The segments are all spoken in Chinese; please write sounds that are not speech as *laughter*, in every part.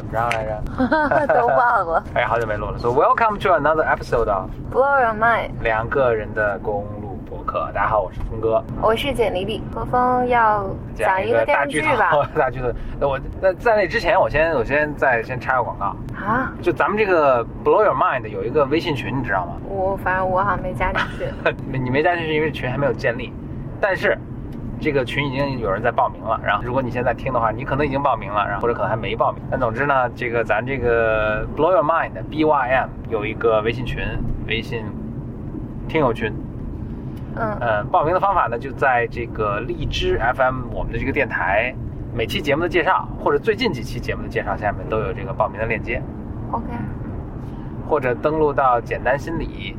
怎么着来着？*laughs* 都忘了。*laughs* 哎，好久没录了。So welcome to another episode of Blow your mind，两个人的公路博客。大家好，我是峰哥。我是简丽丽。何峰要讲一个电大剧透视剧吧？，大剧透。那我那在那之前，我先我先再先插个广告。啊，就咱们这个 Blow Your Mind 有一个微信群，你知道吗？我反正我好像没加进去。*laughs* 你没加进去，因为群还没有建立。但是这个群已经有人在报名了。然后如果你现在听的话，你可能已经报名了，然后或者可能还没报名。但总之呢，这个咱这个 Blow Your Mind B Y M 有一个微信群，微信听友群。嗯，呃，报名的方法呢，就在这个荔枝 FM 我们的这个电台每期节目的介绍，或者最近几期节目的介绍下面都有这个报名的链接。OK，或者登录到简单心理，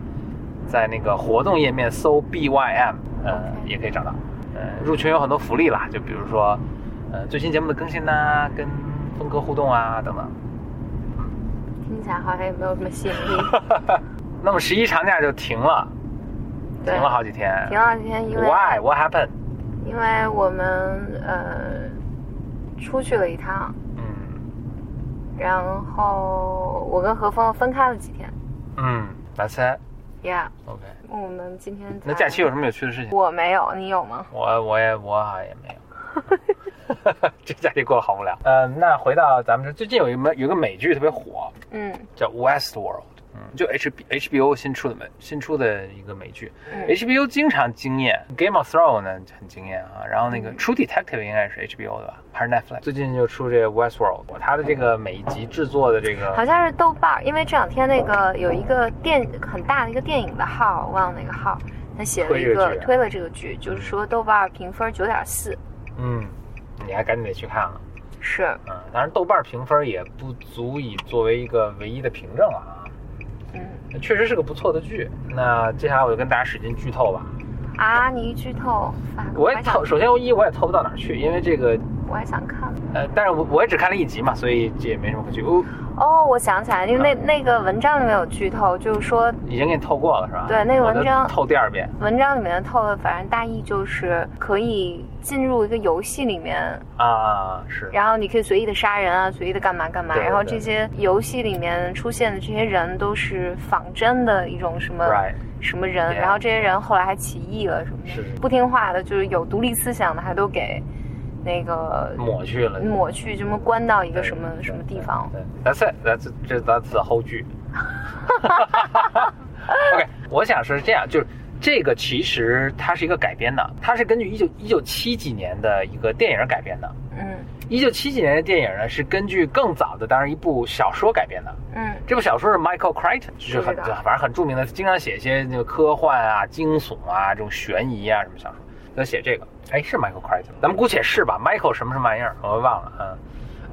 在那个活动页面搜 BYM，呃，OK 也可以找到。呃，入群有很多福利啦，就比如说，呃，最新节目的更新呐、跟峰哥互动啊等等。听起来好像也没有什么吸引力。*laughs* 那么十一长假就停了，停了好几天。停了几天，因为 Why? What happened? 因为我们呃出去了一趟，嗯然后我跟何峰分开了几天。嗯，That's it. Yeah，OK。我们今天那假期有什么有趣的事情？我没有，你有吗？我我也我好像也没有。*laughs* 这假期过得好无聊。呃，那回到咱们这，最近有一个有一个美剧特别火，嗯叫 Westworld，嗯，就 H B HBO 新出的美新出的一个美剧、嗯。H b o 经常惊艳，Game of Thrones 呢很惊艳啊，然后那个嗯。True Detective 应该是 HBO 的吧，还是 Netflix？最近就出这个 Westworld，它的这个每一集制作的这个好像是豆瓣儿，因为这两天那个有一个电很大的一个电影的号，我忘了哪个号，他写了一个推了这个剧，就是说豆瓣儿评分九点四，嗯，你还赶紧得去看了，是。嗯，当然豆瓣评分也不足以作为一个唯一的凭证啊，嗯确实是个不错的剧。那接下来我就跟大家使劲剧透吧，啊，你一剧透，我也透，首先一我也透不到哪儿去，因为这个我还想看。呃，但是我我也只看了一集嘛，所以这也没什么可剧。哦，哦，我想起来，因为那那个文章里面有剧透，就是说已经给你透过了是吧？对那个文章透第二遍。文章里面透的，反正大意就是可以进入一个游戏里面，啊，是。然后你可以随意的杀人啊，随意的干嘛干嘛，然后这些游戏里面出现的这些人都是仿真的一种什么什么人然后这些人后来还起义了什么不听话的，就是有独立思想的，还都给那个抹去了，抹去，什么关到一个什么什么地方。对，That's it，That's 这 That's the whole 剧。*laughs* OK，我想说是这样，就是这个其实它是一个改编的，它是根据一九一九七几年的一个电影改编的。嗯一九七几年的电影呢，是根据更早的，当然一部小说改编的。嗯这部小说是 Michael Crichton，就是很反正很著名的，经常写一些那个科幻啊、惊悚啊、这种悬疑啊什么小说，他写这个。哎，是 Michael Crichton，咱们姑且是吧？Michael 什么什么玩意儿，我忘了，嗯。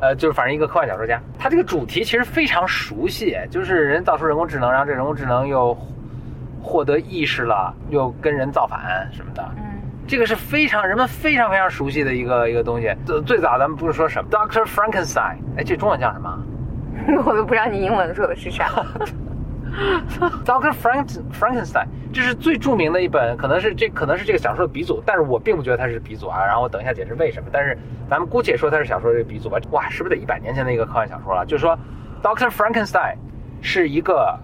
呃，就是反正一个科幻小说家，他这个主题其实非常熟悉，就是人造出人工智能，然后这人工智能又获得意识了，又跟人造反什么的，嗯这个是非常人们非常非常熟悉的一个一个东西。最最早咱们不是说什么 Doctor Frankenstein，哎，这中文叫什么？嗯，*laughs* 我都不知道你英文说的是啥。*laughs* *laughs* Doctor Frank Frankenstein，这是最著名的一本，可能是这可能是这个小说的鼻祖，但是我并不觉得它是鼻祖啊。然后我等一下解释为什么。但是咱们姑且说它是小说的鼻祖吧。哇，是不是得一百年前的一个科幻小说了？就是说，Doctor Frankenstein 是一个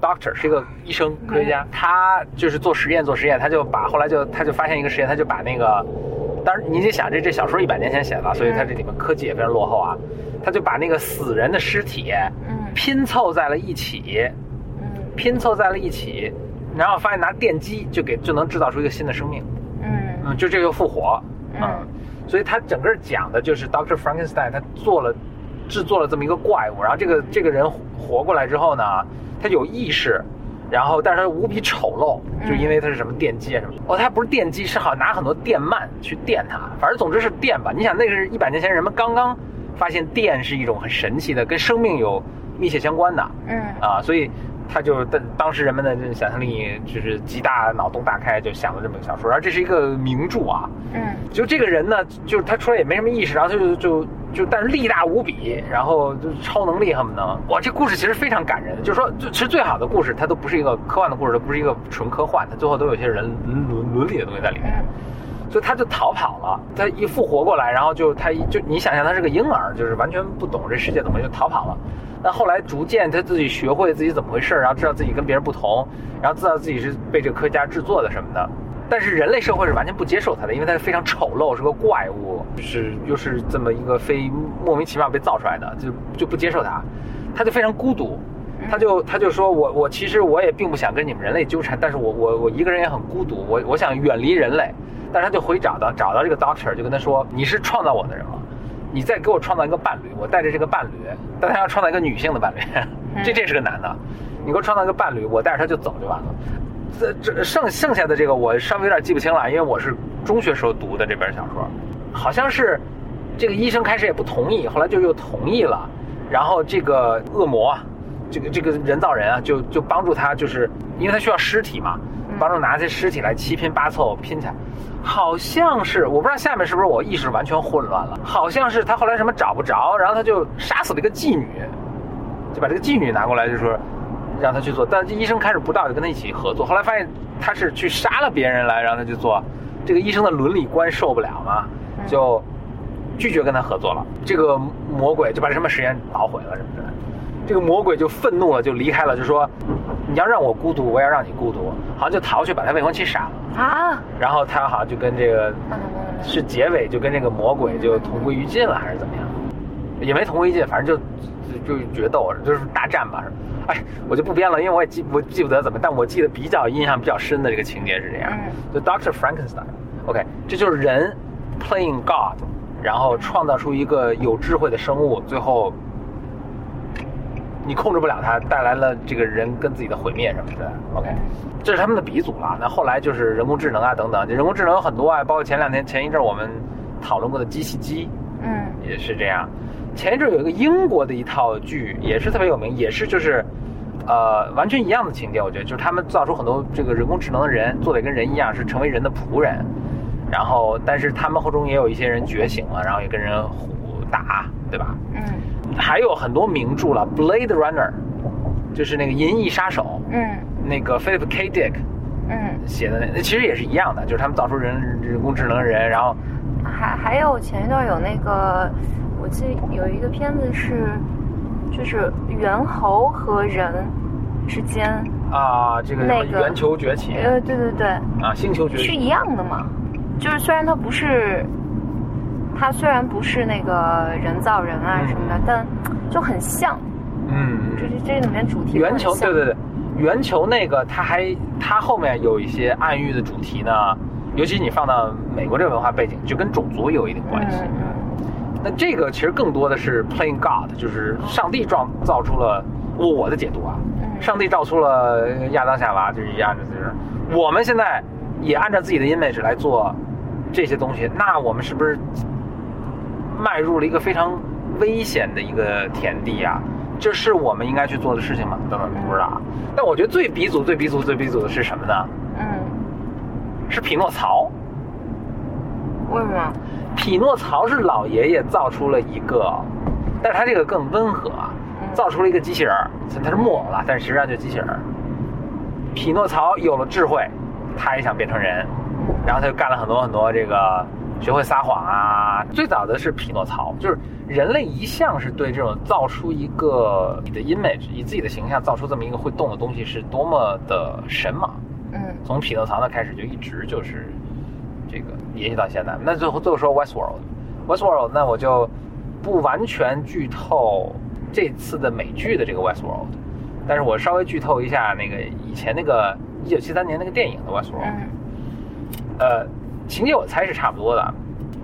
doctor，是一个医生科学家，他就是做实验做实验，他就把后来就他就发现一个实验，他就把那个，当然你得想这这小说一百年前写的，所以它这里面科技也非常落后啊。他就把那个死人的尸体嗯拼凑在了一起。嗯拼凑在了一起，然后发现拿电击就给就能制造出一个新的生命，嗯嗯，就这个复活，嗯嗯，所以他整个讲的就是 Doctor Frankenstein 他做了制作了这么一个怪物，然后这个这个人活过来之后呢，他有意识。然后，但是他无比丑陋，就因为他是什么电击啊什么。哦，他不是电击，是好像拿很多电鳗去电它。反正总之是电吧。你想，那个是一百年前人们刚刚发现电是一种很神奇的，跟生命有密切相关的。嗯啊，所以他就当当时人们的这想象力就是极大脑洞大开，就想了这么一个小说，然后这是一个名著啊。嗯就这个人呢，就是他出来也没什么意识，然后他就就就但是力大无比，然后就超能力恨不能。哇，这故事其实非常感人，就是说，就其实最好的故事，它都不是一个科幻的故事，它不是一个纯科幻，它最后都有些人伦伦伦理的东西在里面。嗯所以他就逃跑了。他一复活过来，然后就他就你想象他是个婴儿，就是完全不懂这世界怎么就逃跑了。那后来逐渐他自己学会自己怎么回事，然后知道自己跟别人不同，然后知道自己是被这个科学家制作的什么的。但是人类社会是完全不接受他的，因为他是非常丑陋，是个怪物，就是。又是这么一个非莫名其妙被造出来的，就就不接受他，他就非常孤独，他就他就说我我其实我也并不想跟你们人类纠缠，但是我我我一个人也很孤独，我我想远离人类，但是他就回找到找到这个 doctor，就跟他说你是创造我的人吗？你再给我创造一个伴侣，我带着这个伴侣，但他要创造一个女性的伴侣，*laughs* 这这是个男的，你给我创造一个伴侣，我带着他就走就完了。这这剩剩下的这个我稍微有点记不清了，因为我是中学时候读的这本小说，好像是这个医生开始也不同意，后来就又同意了，然后这个恶魔，这个这个人造人啊，就就帮助他，就是因为他需要尸体嘛，帮助拿这尸体来七拼八凑拼起来，好像是我不知道下面是不是我意识完全混乱了，好像是他后来什么找不着，然后他就杀死了一个妓女，就把这个妓女拿过来就说。让他去做，但这医生开始不到，就跟他一起合作。后来发现他是去杀了别人来让他去做，这个医生的伦理观受不了嘛，就拒绝跟他合作了。这个魔鬼就把什么实验捣毁了什么的，这个魔鬼就愤怒了，就离开了，就说你要让我孤独，我也要让你孤独，好像就逃去把他未婚妻杀了啊。然后他好像就跟这个是结尾就跟这个魔鬼就同归于尽了，还是怎么样？也没同归于尽，反正就就决斗，就是大战吧。哎，我就不编了，因为我也记我记不得怎么，但我记得比较印象比较深的这个情节是这样，就 Doctor Frankenstein，OK，这就是人 playing God，然后创造出一个有智慧的生物，最后你控制不了它，带来了这个人跟自己的毁灭什么的，OK，这是他们的鼻祖了。那后来就是人工智能啊等等，人工智能有很多啊，包括前两天前一阵我们讨论过的机器鸡，嗯，也是这样。前一阵有一个英国的一套剧，也是特别有名，也是就是，呃，完全一样的情节。我觉得就是他们造出很多这个人工智能的人，做的跟人一样，是成为人的仆人。然后，但是他们后中也有一些人觉醒了，然后也跟人互打，对吧？嗯。还有很多名著了，《Blade Runner》，就是那个《银翼杀手》。嗯。那个 Philip K. Dick。嗯。写的那其实也是一样的，就是他们造出人人工智能人，然后。还还有前一段有那个。我记得有一个片子是，就是猿猴和人之间啊，这个那个圆球崛起，呃，对对对，啊，星球崛起是一样的嘛？就是虽然它不是，它虽然不是那个人造人啊什么的，但就很像。嗯，这是这里面主题圆球，对对对，圆球那个它还它后面有一些暗喻的主题呢，尤其你放到美国这个文化背景，就跟种族有一定关系。那这个其实更多的是 playing God，就是上帝创造出了我的解读啊，上帝造出了亚当夏娃，就是一样的，就是我们现在也按照自己的 image 来做这些东西，那我们是不是迈入了一个非常危险的一个田地啊？这是我们应该去做的事情吗？等等，不知道。但我觉得最鼻祖、最鼻祖、最鼻祖的是什么呢？嗯，是匹诺曹。为什么？匹诺曹是老爷爷造出了一个，但是他这个更温和，造出了一个机器人儿，他是木偶了，但实际上就是机器人儿。匹诺曹有了智慧，他也想变成人，然后他就干了很多很多这个，学会撒谎啊。最早的是匹诺曹，就是人类一向是对这种造出一个你的 image，以自己的形象造出这么一个会动的东西是多么的神往。嗯，从匹诺曹那开始就一直就是。这个延续到现在，那最后最后说 Westworld，Westworld，那我就不完全剧透这次的美剧的这个 Westworld，但是我稍微剧透一下那个以前那个一九七三年那个电影的 Westworld，呃，情节我猜是差不多的，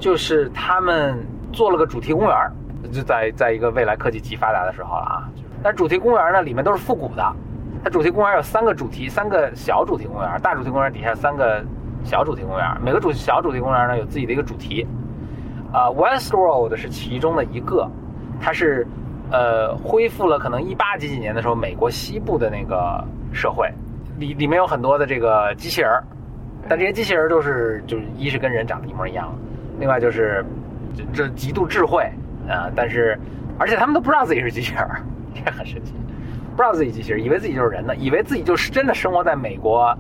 就是他们做了个主题公园，就在在一个未来科技极发达的时候了啊，但主题公园呢里面都是复古的，它主题公园有三个主题，三个小主题公园，大主题公园底下三个。小主题公园，每个主小主题公园呢有自己的一个主题，啊，Westworld 是其中的一个，它是呃恢复了可能一八几几年的时候美国西部的那个社会，里里面有很多的这个机器人但这些机器人都是就是一是跟人长得一模一样，另外就是这极度智慧啊，但是而且他们都不知道自己是机器人 *laughs* 这很神奇，不知道自己机器人，以为自己就是人呢，以为自己就是真的生活在美国。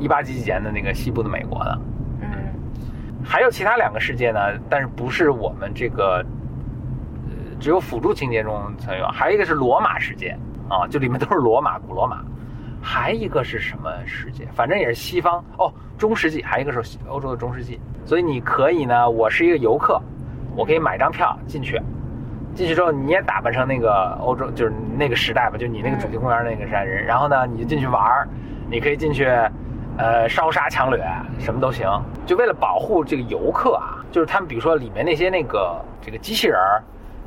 一八几几年的那个西部的美国呢，嗯，还有其他两个世界呢，但是不是我们这个，呃，只有辅助情节中才有。还有一个是罗马世界啊，就里面都是罗马，古罗马。还一个是什么世界？反正也是西方哦，中世纪。还一个是欧洲的中世纪。所以你可以呢，我是一个游客，我可以买张票进去。进去之后，你也打扮成那个欧洲，就是那个时代吧，就你那个主题公园那个山人。然后呢，你就进去玩儿，你可以进去，呃，烧杀抢掠，什么都行。就为了保护这个游客啊，就是他们比如说里面那些那个这个机器人儿。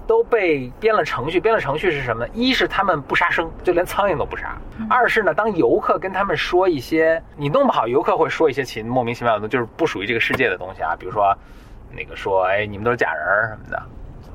都被编了程序，编了程序是什么呢？一是他们不杀生，就连苍蝇都不杀；二是呢，当游客跟他们说一些你弄不好，游客会说一些其莫名其妙的，就是不属于这个世界的东西啊，比如说那个说，哎，你们都是假人什么的，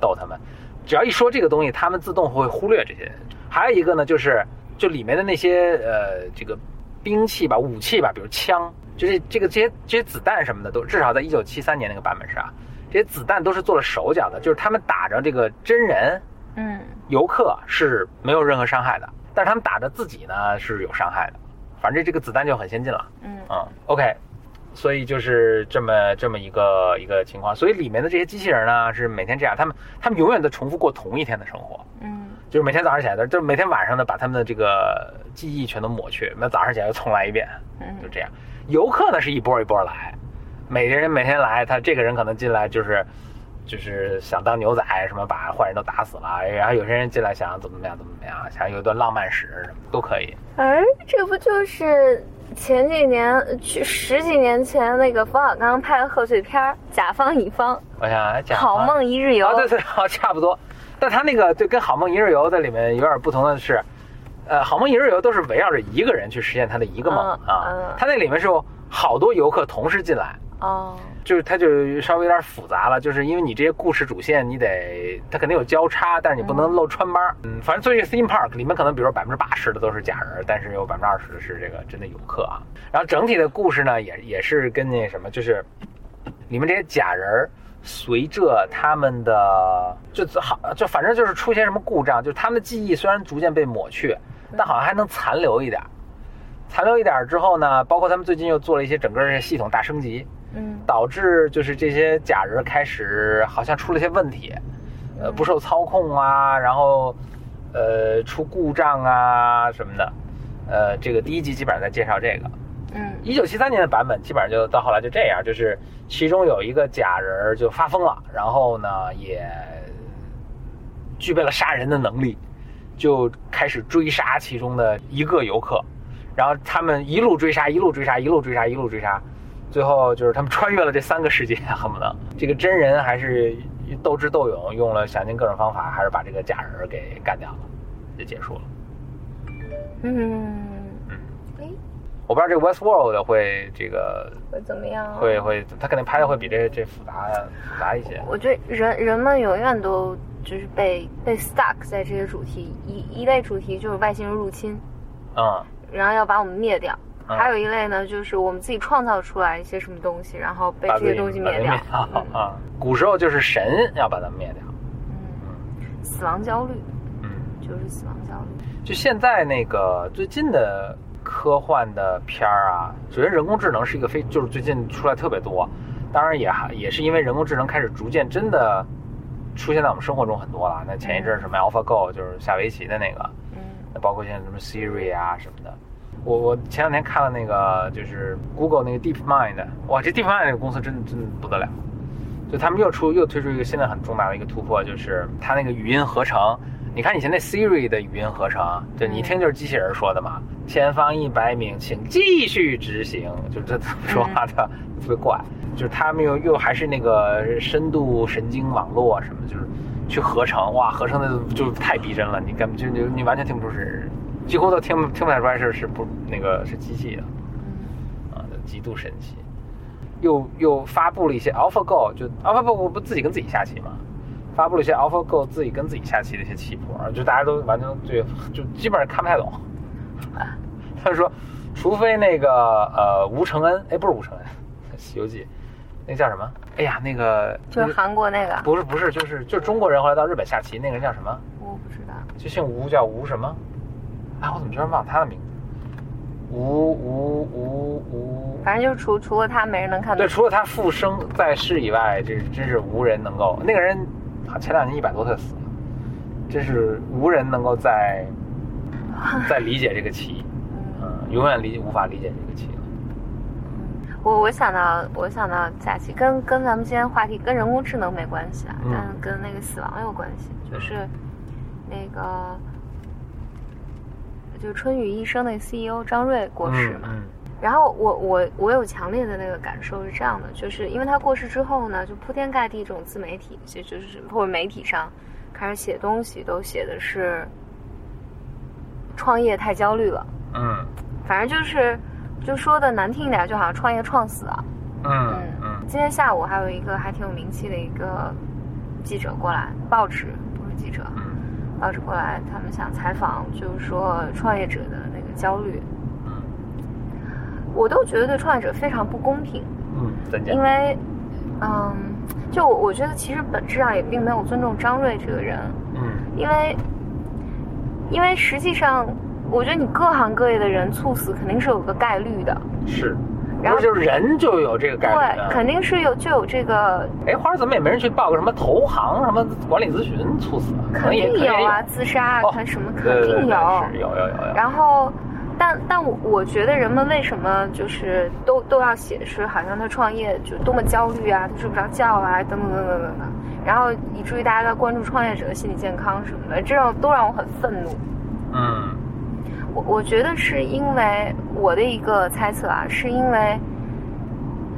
逗他们。只要一说这个东西，他们自动会忽略这些。还有一个呢，就是就里面的那些呃这个兵器吧、武器吧，比如枪，就是这个这些这些子弹什么的，都至少在一九七三年那个版本是啊。这些子弹都是做了手脚的，就是他们打着这个真人，嗯，游客是没有任何伤害的，但是他们打着自己呢是有伤害的。反正这个子弹就很先进了，嗯嗯，OK，所以就是这么这么一个一个情况。所以里面的这些机器人呢是每天这样，他们他们永远在重复过同一天的生活，嗯，就是每天早上起来的，就是每天晚上呢把他们的这个记忆全都抹去，那早上起来又重来一遍，嗯，就这样。游客呢是一波一波来。每个人每天来，他这个人可能进来就是，就是想当牛仔，什么把坏人都打死了。然后有些人进来想怎么怎么样，怎么怎么样，想有一段浪漫史什么都可以。哎，这不就是前几年去十几年前那个冯小刚拍的贺岁片《甲方乙方》？我想讲好梦一日游。哦，对对，好，差不多。但他那个就跟好梦一日游在里面有点不同的是，呃，好梦一日游都是围绕着一个人去实现他的一个梦啊。他那里面是有好多游客同时进来。哦，就是它就稍微有点复杂了，就是因为你这些故事主线，你得它肯定有交叉，但是你不能漏穿帮。嗯，反正做一个 theme park 里面可能，比如说百分之八十的都是假人，但是有百分之二十的是这个真的游客啊。然后整体的故事呢，也也是跟那什么，就是里面这些假人随着他们的就好就反正就是出现什么故障，就是他们的记忆虽然逐渐被抹去，但好像还能残留一点。残留一点之后呢，包括他们最近又做了一些整个系统大升级。嗯，导致就是这些假人开始好像出了些问题，呃，不受操控啊，然后，呃，出故障啊什么的，呃，这个第一集基本上在介绍这个，嗯，一九七三年的版本基本上就到后来就这样，就是其中有一个假人就发疯了，然后呢也具备了杀人的能力，就开始追杀其中的一个游客，然后他们一路追杀，一路追杀，一路追杀，一路追杀。最后就是他们穿越了这三个世界，恨不得这个真人还是斗智斗勇，用了想尽各种方法，还是把这个假人给干掉了，就结束了。嗯嗯，哎，我不知道这个 West World 会这个会怎么样？会会，他肯定拍的会比这这复杂复杂一些。我觉得人人们永远都就是被被 stuck 在这些主题，一一类主题就是外星人入侵，嗯，然后要把我们灭掉。还有一类呢，就是我们自己创造出来一些什么东西，然后被这些东西灭掉。啊，古时候就是神要把它灭掉。嗯，死亡焦虑。嗯，就是死亡焦虑。就现在那个最近的科幻的片儿啊，首先人工智能是一个非，就是最近出来特别多。当然也还也是因为人工智能开始逐渐真的出现在我们生活中很多了。那前一阵什么 AlphaGo 就是下围棋的那个，嗯，那包括现在什么 Siri 啊什么的。我我前两天看了那个，就是 Google 那个 DeepMind，哇，这 DeepMind 这个公司真的真的不得了，就他们又出又推出一个新的很重大的一个突破，就是它那个语音合成。你看以前那 Siri 的语音合成，就你一听就是机器人说的嘛，前方一百米，请继续直行，就这怎么说话的 *laughs* 特别怪。就是他们又又还是那个深度神经网络什么，就是去合成，哇，合成的就太逼真了，你根本就你你完全听不出是。几乎都听听不太出来是是不那个是机器的，啊，极度神奇。又又发布了一些 AlphaGo，就 AlphaGo 不自己跟自己下棋嘛？发布了一些 AlphaGo 自己跟自己下棋的一些棋谱，就大家都完全对就基本上看不太懂。*laughs* 他说，除非那个呃吴承恩，哎，不是吴承恩，*laughs*《西游记》那叫什么？哎呀，那个就是韩国那个？不是不是，就是就是中国人后来到日本下棋那个人叫什么？我不知道。就姓吴，叫吴什么？啊，我怎么居然忘了他的名字？无无无无，反正就是除除了他没人能看到。对，除了他复生在世以外，这真是无人能够。那个人啊，前两年一百多岁死了，真是无人能够再 *laughs* 再理解这个棋，嗯，永远理无法理解这个棋了。我我想到我想到假期跟跟咱们今天话题跟人工智能没关系啊，但跟那个死亡有关系，就是那个就春雨医生的 CEO 张瑞过世嘛。然后我我我有强烈的那个感受是这样的，就是因为他过世之后呢，就铺天盖地这种自媒体，就就是或者媒体上开始写东西，都写的是创业太焦虑了。嗯，反正就是。就说的难听一点，就好像创业创死了。嗯嗯。今天下午还有一个还挺有名气的一个记者过来，报纸不是记者，报纸过来，他们想采访，就是说创业者的那个焦虑。嗯。我都觉得对创业者非常不公平。嗯，因为，嗯，就我觉得其实本质上也并没有尊重张瑞这个人。嗯。因为，因为实际上。我觉得你各行各业的人猝死肯定是有个概率的，是，然后就是人就有这个概率，对，肯定是有就有这个。哎，花儿怎么也没人去报个什么投行什么管理咨询猝死？肯定有啊，自杀啊，看什么肯定有，有有有有。然后，但但我我觉得人们为什么就是都都要写是好像他创业就多么焦虑啊，他睡不着觉啊，等等等等等等，然后以至于大家在关注创业者的心理健康什么的，这种都让我很愤怒。嗯。我我觉得是因为我的一个猜测啊，是因为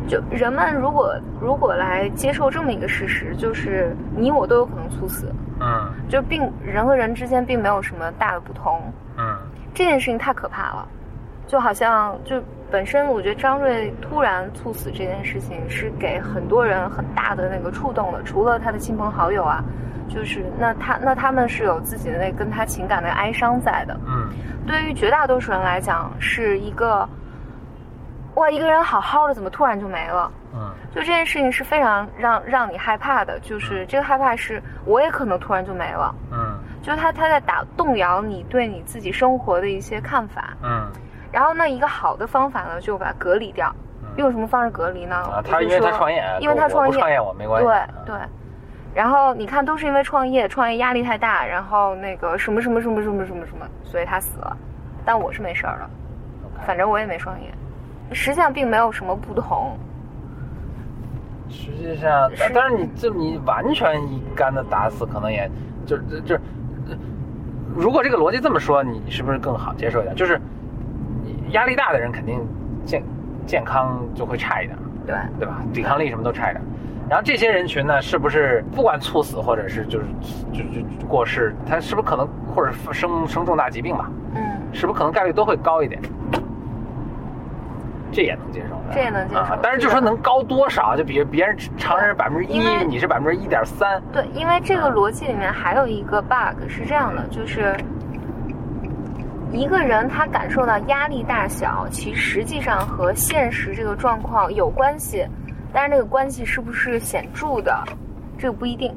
就人们如果如果来接受这么一个事实，就是你我都有可能猝死，嗯，就并人和人之间并没有什么大的不同，嗯，这件事情太可怕了，就好像就本身我觉得张瑞突然猝死这件事情是给很多人很大的那个触动的，除了他的亲朋好友啊。就是那他那他们是有自己的那跟他情感的哀伤在的，嗯，对于绝大多数人来讲是一个，哇，一个人好好的怎么突然就没了，嗯，就这件事情是非常让让你害怕的，就是这个害怕是我也可能突然就没了，嗯，就是他他在打动摇你对你自己生活的一些看法，嗯，然后那一个好的方法呢就把隔离掉，用什么方式隔离呢？啊，他因为他创业，因为他创业，创业我没关系，对对。然后你看，都是因为创业，创业压力太大，然后那个什么什么什么什么什么什么，所以他死了。但我是没事儿了，反正我也没创业，实际上并没有什么不同。实际上，但是你这你完全一竿子打死，可能也就就就，如果这个逻辑这么说，你是不是更好接受一点？就是压力大的人肯定健健康就会差一点，对对吧？抵抗力什么都差一点。然后这些人群呢，是不是不管猝死或者是就是就就过世，他是不是可能或者生生重大疾病吧？嗯，是不是可能概率都会高一点？这也能接受，这也能接受。但是就说能高多少？就比如别人常人百分之一，你是百分之一点三。对，因为这个逻辑里面还有一个 bug 是这样的，就是一个人他感受到压力大小，其实际上和现实这个状况有关系。但是那个关系是不是显著的，这个不一定，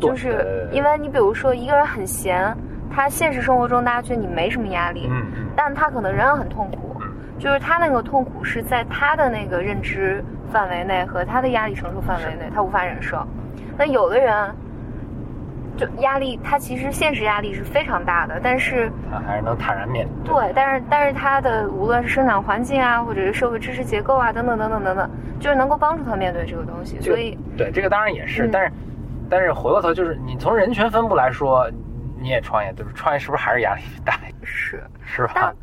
就是因为你比如说一个人很闲，他现实生活中大家觉得你没什么压力，嗯，但他可能仍然很痛苦，就是他那个痛苦是在他的那个认知范围内和他的压力承受范围内，他无法忍受。那有的人。就压力，他其实现实压力是非常大的，但是他还是能坦然面对。对，但是但是他的无论是生长环境啊，或者是社会知识结构啊，等等等等等等，就是能够帮助他面对这个东西。所以对这个当然也是，但是但是回过头就是你从人群分布来说，你也创业，对吧？创业是不是还是压力大？是是吧？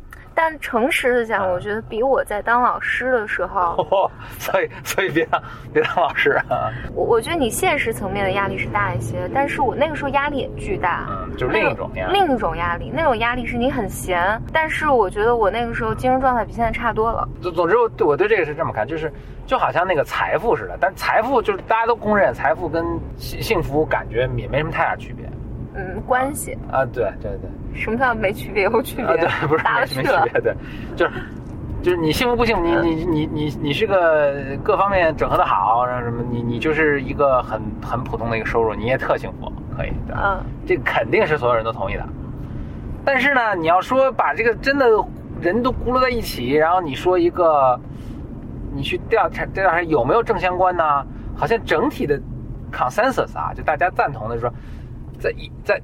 但诚实的讲，我觉得比我在当老师的时候，所以所以别当别当老师啊。我我觉得你现实层面的压力是大一些，但是我那个时候压力也巨大，嗯，就是另一种压力。另一种压力，那种压力是你很闲，但是我觉得我那个时候精神状态比现在差多了。总总之，我我对这个是这么看，就是就好像那个财富似的，但财富就是大家都公认，财富跟幸幸福感觉也没什么太大区别。嗯，关系啊，对对对。什么叫没区别有区别？对，*laughs* 不是没区别，对，就是就是你幸福不幸福？你你你你你是个各方面整合的好，然后什么？你你就是一个很很普通的一个收入，你也特幸福，可以，对嗯，这肯定是所有人都同意的。但是呢，你要说把这个真的人都轱辘在一起，然后你说一个，你去调查调查有没有正相关呢？好像整体的 consensus 啊，就大家赞同的是说，在一在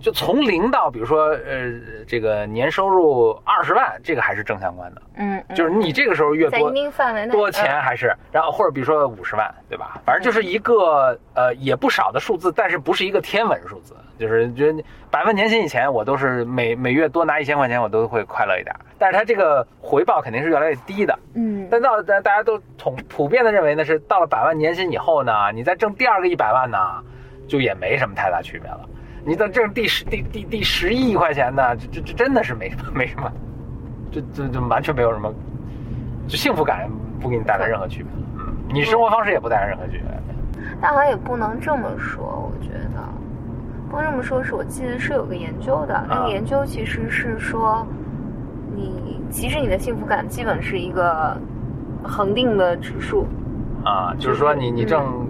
就从零到比如说呃这个年收入二十万，这个还是正相关的，嗯，嗯。就是你这个时候越多在一定范围内多钱还是，然后或者比如说五十万，对吧？反正就是一个呃也不少的数字，但是不是一个天文数字，就是觉得百万年薪以前我都是每每月多拿一千块钱我都会快乐一点，但是它这个回报肯定是越来越低的。嗯。但到大大家都统普遍的认为呢，是到了百万年薪以后呢，你再挣第二个一百万呢，就也没什么太大区别了。你等挣第十第第第十亿块钱呢，这这这真的是没什么没什么，这这这完全没有什么，就幸福感不给你带来任何区别你生活方式也不带来任何区别。但好像也不能这么说，我觉得不能这么说。是我记得是有个研究的，那啊个研究其实是说，你其实你的幸福感基本是一个恒定的指数。啊，就是说你你挣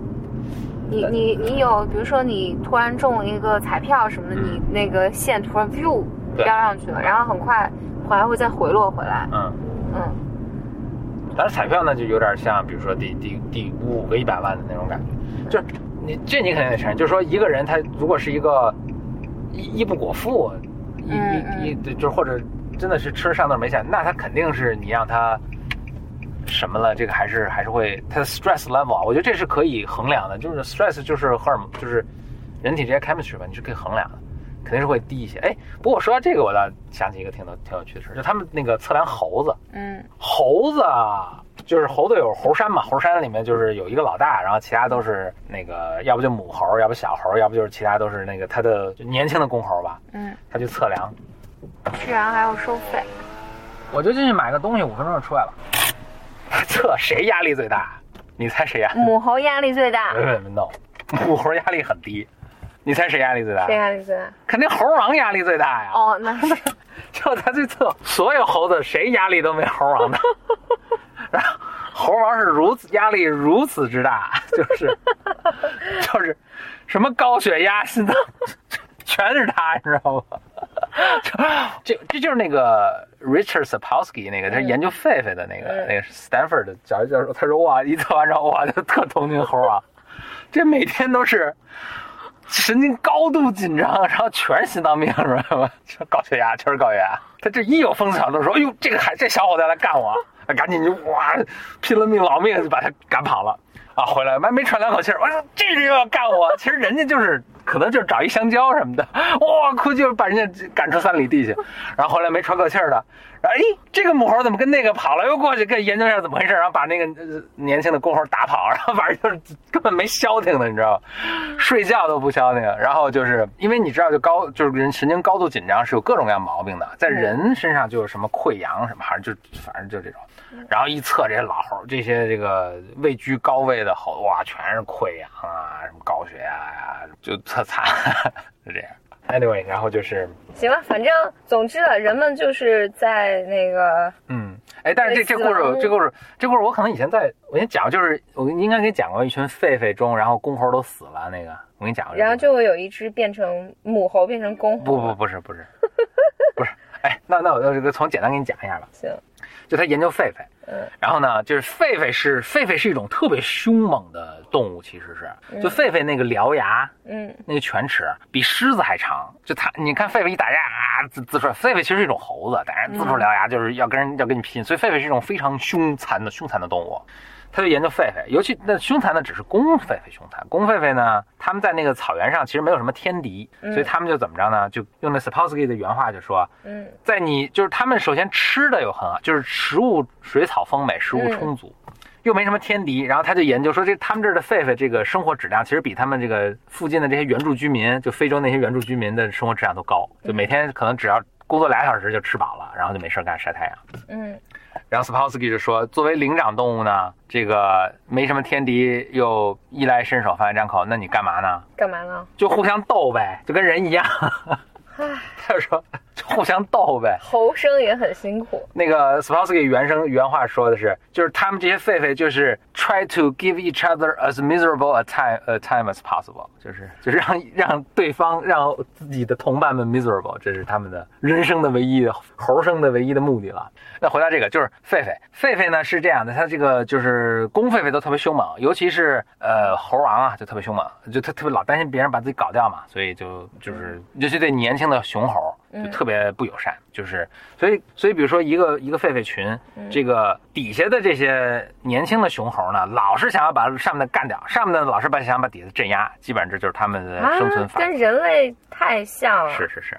你你你有，比如说你突然中了一个彩票什么的，嗯。你那个线突然 view 对。飙上去了，然后很快还会再回落回来。嗯。嗯。但是彩票呢，就有点像，比如说第第第五个一百万的那种感觉，就是你这你肯定得承认，就是说一个人他如果是一个一一不果腹，一嗯一一就或者真的是吃上顿没钱，那他肯定是你让他什么了，这个还是还是会它的 stress level 啊，我觉得这是可以衡量的，就是 stress 就是荷尔蒙，就是人体这些 chemistry 吧，你是可以衡量的。肯定是会低一些，哎，不过说到这个，我倒想起一个挺有挺有趣的事，就他们那个测量猴子，嗯猴子啊，就是猴子有猴山嘛，猴山里面就是有一个老大，然后其他都是那个，要不就母猴，要不小猴，要不就是其他都是那个他的年轻的公猴吧，嗯，他去测量。居然还要收费。我就进去买个东西，五分钟就出来了。*laughs* 测谁压力最大？你猜谁压？母猴压力最大，没没没 no，母猴压力很低。你猜谁压力最大谁？压力最大？肯定猴王压力最大呀。哦，那是就他去测所有猴子，谁压力都没猴王大。*laughs* 然后猴王是如此压力如此之大，就是就是什么高血压、心脏，全是他，你知道吗？*laughs* 这这就是那个 Richard Sapolsky 那个，他是研究狒狒的那个，嗯那个 Stanford 的教教授，他说哇，一测完之后哇，就特同情猴啊，*laughs* 这每天都是。神经高度紧张，然后全是心脏病，知道吗？全高血压，全是高血压。他这一有风吹草动，说：“哎呦，这个还这小伙子要来干我！”赶紧就哇，拼了命老命就把他赶跑了。啊，回来没没喘两口气儿，我说这人又要干我。其实人家就是可能就是找一香蕉什么的，哇，哭就把人家赶出三里地去。然后后来没喘口气儿的，哎，这个母猴怎么跟那个跑了？又过去跟研究一下怎么回事，然后把那个呃年轻的公猴打跑，然后反正就是根本没消停的，你知道吗？睡觉都不消停。然后就是因为你知道，就高就是人神经高度紧张是有各种各样毛病的，在人身上就有什么溃疡什么，反正就反正就这种。然后一测这些老猴，这些这个位居高位的猴，哇，全是溃疡啊，什么高血压呀、就特惨，*laughs* 是这样。Anyway，然后就是行了，反正总之了，人们就是在那个嗯，哎，但是这这故事，这故事，这故事我可能以前在我给你讲，就是我应该给你讲过一群狒狒中，然后公猴都死了那个，我给你讲过。然后就会有一只变成母猴变成公猴。不不不是不是不是，哎，那那我就从简单给你讲一下吧。*laughs* 行，就他研究狒狒，嗯然后呢，就是狒狒是狒狒是一种特别凶猛的动物，其实是，就狒狒那个獠牙，嗯那个犬齿比狮子还长。就它，你看狒狒一打架啊，呲呲出来。狒狒其实是一种猴子，但是呲出獠牙就是要跟人要跟你拼，所以狒狒是一种非常凶残的凶残的动物。他就研究狒狒，尤其那凶残的只是公狒狒凶残，公狒狒呢，他们在那个草原上其实没有什么天敌，所以他们就怎么着呢？就用那 Sapolsky 的原话就说，嗯在你就是他们首先吃的又很好，就是食物水草丰美，食物充足，又没什么天敌。然后他就研究说，这他们这儿的狒狒这个生活质量其实比他们这个附近的这些原住居民，就非洲那些原住居民的生活质量都高，就每天可能只要工作俩小时就吃饱了，然后就没事干晒太阳。嗯然后 Sapolsky 就说，作为灵长动物呢，这个没什么天敌，又衣来伸手饭来张口，那你干嘛呢？干嘛呢？就互相斗呗，就跟人一样。唉，*laughs* 他就说，就互相斗呗。猴生也很辛苦。那个 Spolsky 原声原话说的是，就是他们这些狒狒就是 try to give each other as miserable a time a time as possible，就是就是让让对方让自己的同伴们 miserable，这是他们的人生的唯一的猴生的唯一的目的了。那回到这个，就是狒狒，狒狒呢是这样的，它这个就是公狒狒都特别凶猛，尤其是呃猴王啊就特别凶猛，就特特别老担心别人把自己搞掉嘛，所以就就是尤其对年轻的雄猴就特别不友善，就是所以所以比如说一个一个狒狒群，这个底下的这些年轻的雄猴呢，老是想要把上面的干掉，上面的老是把想把底下镇压，基本上这就是他们的生存法。跟人类太像了。是是是。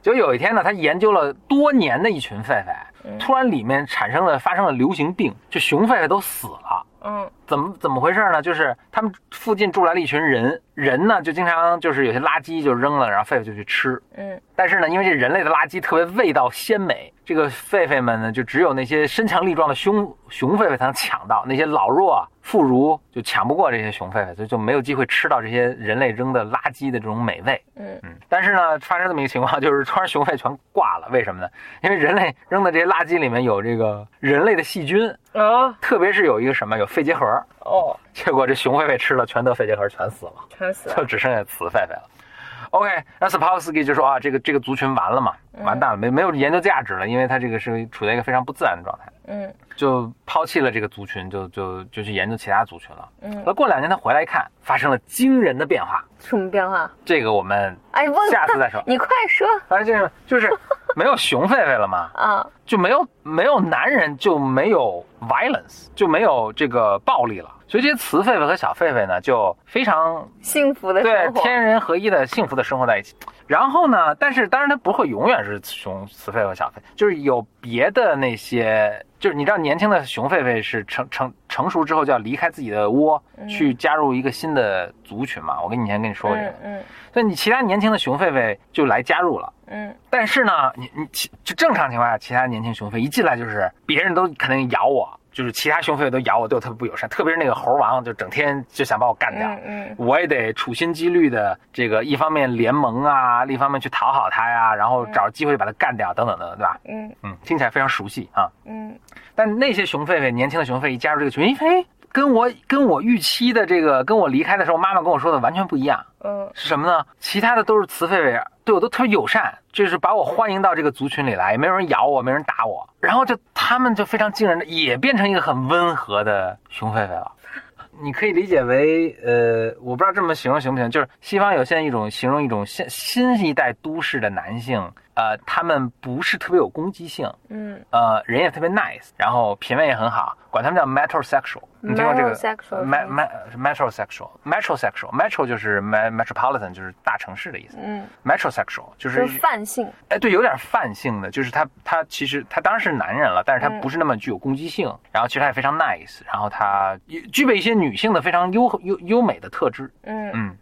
就有一天呢，他研究了多年的一群狒狒，突然里面产生了发生了流行病，就雄狒狒都死了。嗯，怎么怎么回事呢？就是他们附近住来了一群人，人呢就经常就是有些垃圾就扔了，然后狒狒就去吃。嗯，但是呢，因为这人类的垃圾特别味道鲜美，这个狒狒们呢就只有那些身强力壮的雄雄狒狒才能抢到，那些老弱妇孺就抢不过这些雄狒狒，所以就没有机会吃到这些人类扔的垃圾的这种美味。嗯嗯，但是呢，发生这么一个情况，就是突然雄狒全挂了，为什么呢？因为人类扔的这些垃圾里面有这个人类的细菌，啊特别是有一个什么有肺结核，哦，结果这雄狒狒吃了全得肺结核，全死了，全死了。就只剩下雌狒狒了。OK，那 Sapolsky 就说啊，这个这个族群完了嘛，完蛋了，没没有研究价值了，因为它这个是处在一个非常不自然的状态，嗯就抛弃了这个族群，就就就去研究其他族群了。嗯，那过两年他回来一看，发生了惊人的变化，什么变化？这个我们哎，问下次再说。你快说反正就是就是没有雄狒狒了嘛，啊！就没有没有男人就没有 violence，就没有这个暴力了。所以这些雌狒狒和小狒狒呢，就非常幸福的对。天人合一的幸福的生活在一起。然后呢，但是当然它不会永远是雄雌狒和小狒，就是有别的那些，就是你知道年轻的雄狒狒是成成成熟之后就要离开自己的窝，去加入一个新的族群嘛。我跟你以前跟你说过这个，嗯所以你其他年轻的雄狒狒就来加入了。嗯但是呢，你你其就正常情况下，其他年轻雄狒一进来就是别人都肯定咬我，就是其他雄狒都咬我，对我特别不友善。特别是那个猴王，就整天就想把我干掉。嗯嗯我也得处心积虑的这个一方面联盟啊，另一方面去讨好他呀，然后找机会把他干掉，等等等等，对吧？嗯嗯，听起来非常熟悉啊。嗯但那些雄狒狒，年轻的雄狒一加入这个群，哎，跟我跟我预期的这个，跟我离开的时候妈妈跟我说的完全不一样。嗯是什么呢？其他的都是雌狒狒，对我都特别友善，就是把我欢迎到这个族群里来，也没有人咬我，没人打我，然后就他们就非常惊人的，也变成一个很温和的雄狒狒了。你可以理解为，呃，我不知道这么形容行不行，就是西方有现在一种形容一种新新一代都市的男性，呃，他们不是特别有攻击性，嗯呃，人也特别 nice，然后品味也很好，管他们叫 metrosexual。你听过这个 Metrosexual？me me metrosexual，metrosexual，metro 就是 me metropolitan，就是大城市的意思。嗯，metrosexual 就就是是泛性。哎，对，有点泛性的，就是他他其实他当然是男人了，但是他嗯不是那么具有攻击性，然后其实他也非常 nice，然后他也具备一些女性的非常优优优美的特质。嗯嗯，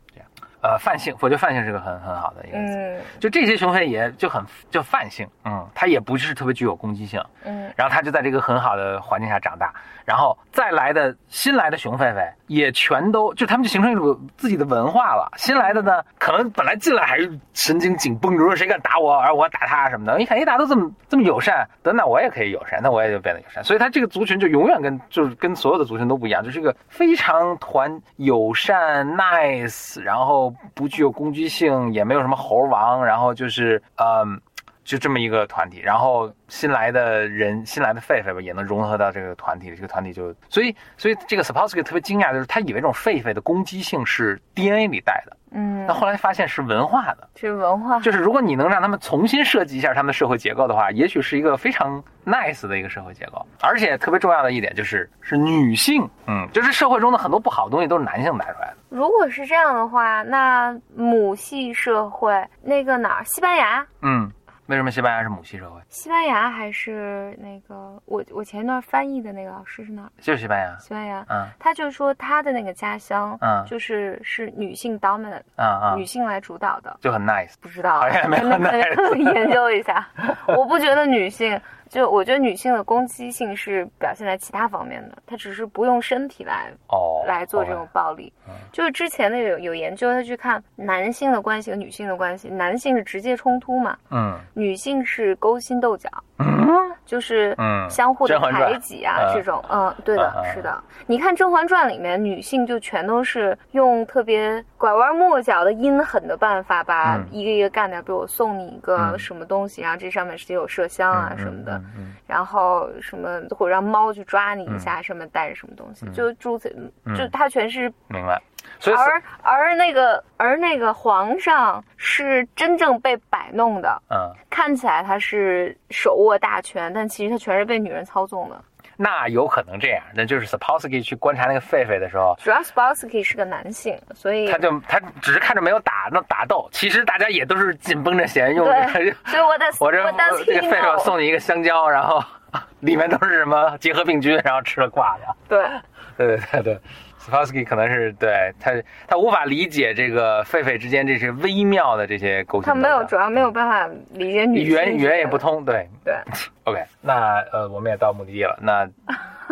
呃，泛性，我觉得泛性是个很很好的一个词。嗯就这些雄狒也就很就泛性，嗯，它也不是特别具有攻击性，嗯然后它就在这个很好的环境下长大，然后再来的新来的雄狒狒也全都就他们就形成一种自己的文化了。新来的呢，可能本来进来还是神经紧绷着，说谁敢打我，而我打他什么的。一看，哎，大家都这么这么友善，得那我也可以友善，那我也就变得友善。所以他这个族群就永远跟就是跟所有的族群都不一样，就是一个非常团友善、nice，然后不具有攻击性，也没有什么猴王，然后就是嗯。就这么一个团体，然后新来的人、新来的狒狒吧，也能融合到这个团体里。这个团体就，所以，所以这个 Sapolsky 特别惊讶，就是他以为这种狒狒的攻击性是 DNA 里带的，嗯那，后来发现是文化的。是文化。就是如果你能让他们重新设计一下他们的社会结构的话，也许是一个非常 nice 的一个社会结构。而且特别重要的一点就是，是女性，嗯，就是社会中的很多不好的东西都是男性带出来的。如果是这样的话，那母系社会那个哪儿，西班牙，嗯，为什么西班牙是母系社会？西班牙还是那个我我前一段翻译的那个老师是哪？就是西班牙。西班牙。嗯他就说他的那个家乡，嗯就是是女性 dominant，、嗯嗯，女性来主导的。就很 nice。不知道，好像没有 *laughs* nice 研究一下。我不觉得女性就我觉得女性的攻击性是表现在其他方面的，她只是不用身体来哦，来做这种暴力。就是之前的有有研究，他去看男性的关系和女性的关系，男性是直接冲突嘛，嗯女性是勾心斗角，*laughs* 嗯就是嗯相互的排挤啊嗯这种。嗯，对的是的。你看《甄嬛传》里面，女性就全都是用特别拐弯抹角的阴狠的办法，把嗯一个一个干掉。比如我送你一个嗯什么东西，然后这上面是有麝香啊什么的。嗯嗯然后什么或者让猫去抓你一下，上面带着什么东西，就诸如此，就它全是。嗯明白。所以而而那个而那个皇上是真正被摆弄的，嗯，看起来他是手握大权，但其实他全是被女人操纵的。那有可能这样，那就是 Sapolsky 去观察那个狒狒的时候，主要 Spolsky 是个男性，所以他就他只是看着没有打那打斗，其实大家也都是紧绷着弦用对这个。所以我的 *laughs* 我这我这个狒狒送你一个香蕉，然后 *laughs* 里面都是什么结核病菌，然后吃了挂的。对对对对对 s p o s k y 可能是对他他无法理解这个狒狒之间这些微妙的这些沟通。他没有主要没有办法理解女性语言语言也不通，对。对。*laughs* OK，那呃我们也到目的地了，那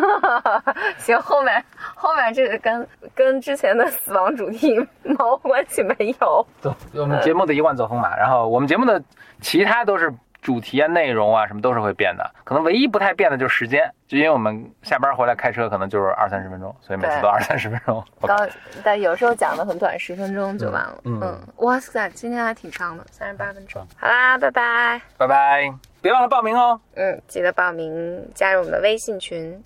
*laughs* 行，后面后面这个跟跟之前的死亡主题毛关系没有。走，我们节目的一贯作风嘛。然后我们节目的其他都是主题啊、内容啊什么都是会变的，可能唯一不太变的就是时间，就因为我们下班回来开车可能就是二三十分钟，所以每次都二三十分钟。*laughs* 刚但有时候讲的很短，十分钟就完了。嗯嗯，哇塞，今天还挺长的，三十八分钟。好啦，拜拜。拜拜，别忘了报名哦。嗯，记得报名加入我们的微信群。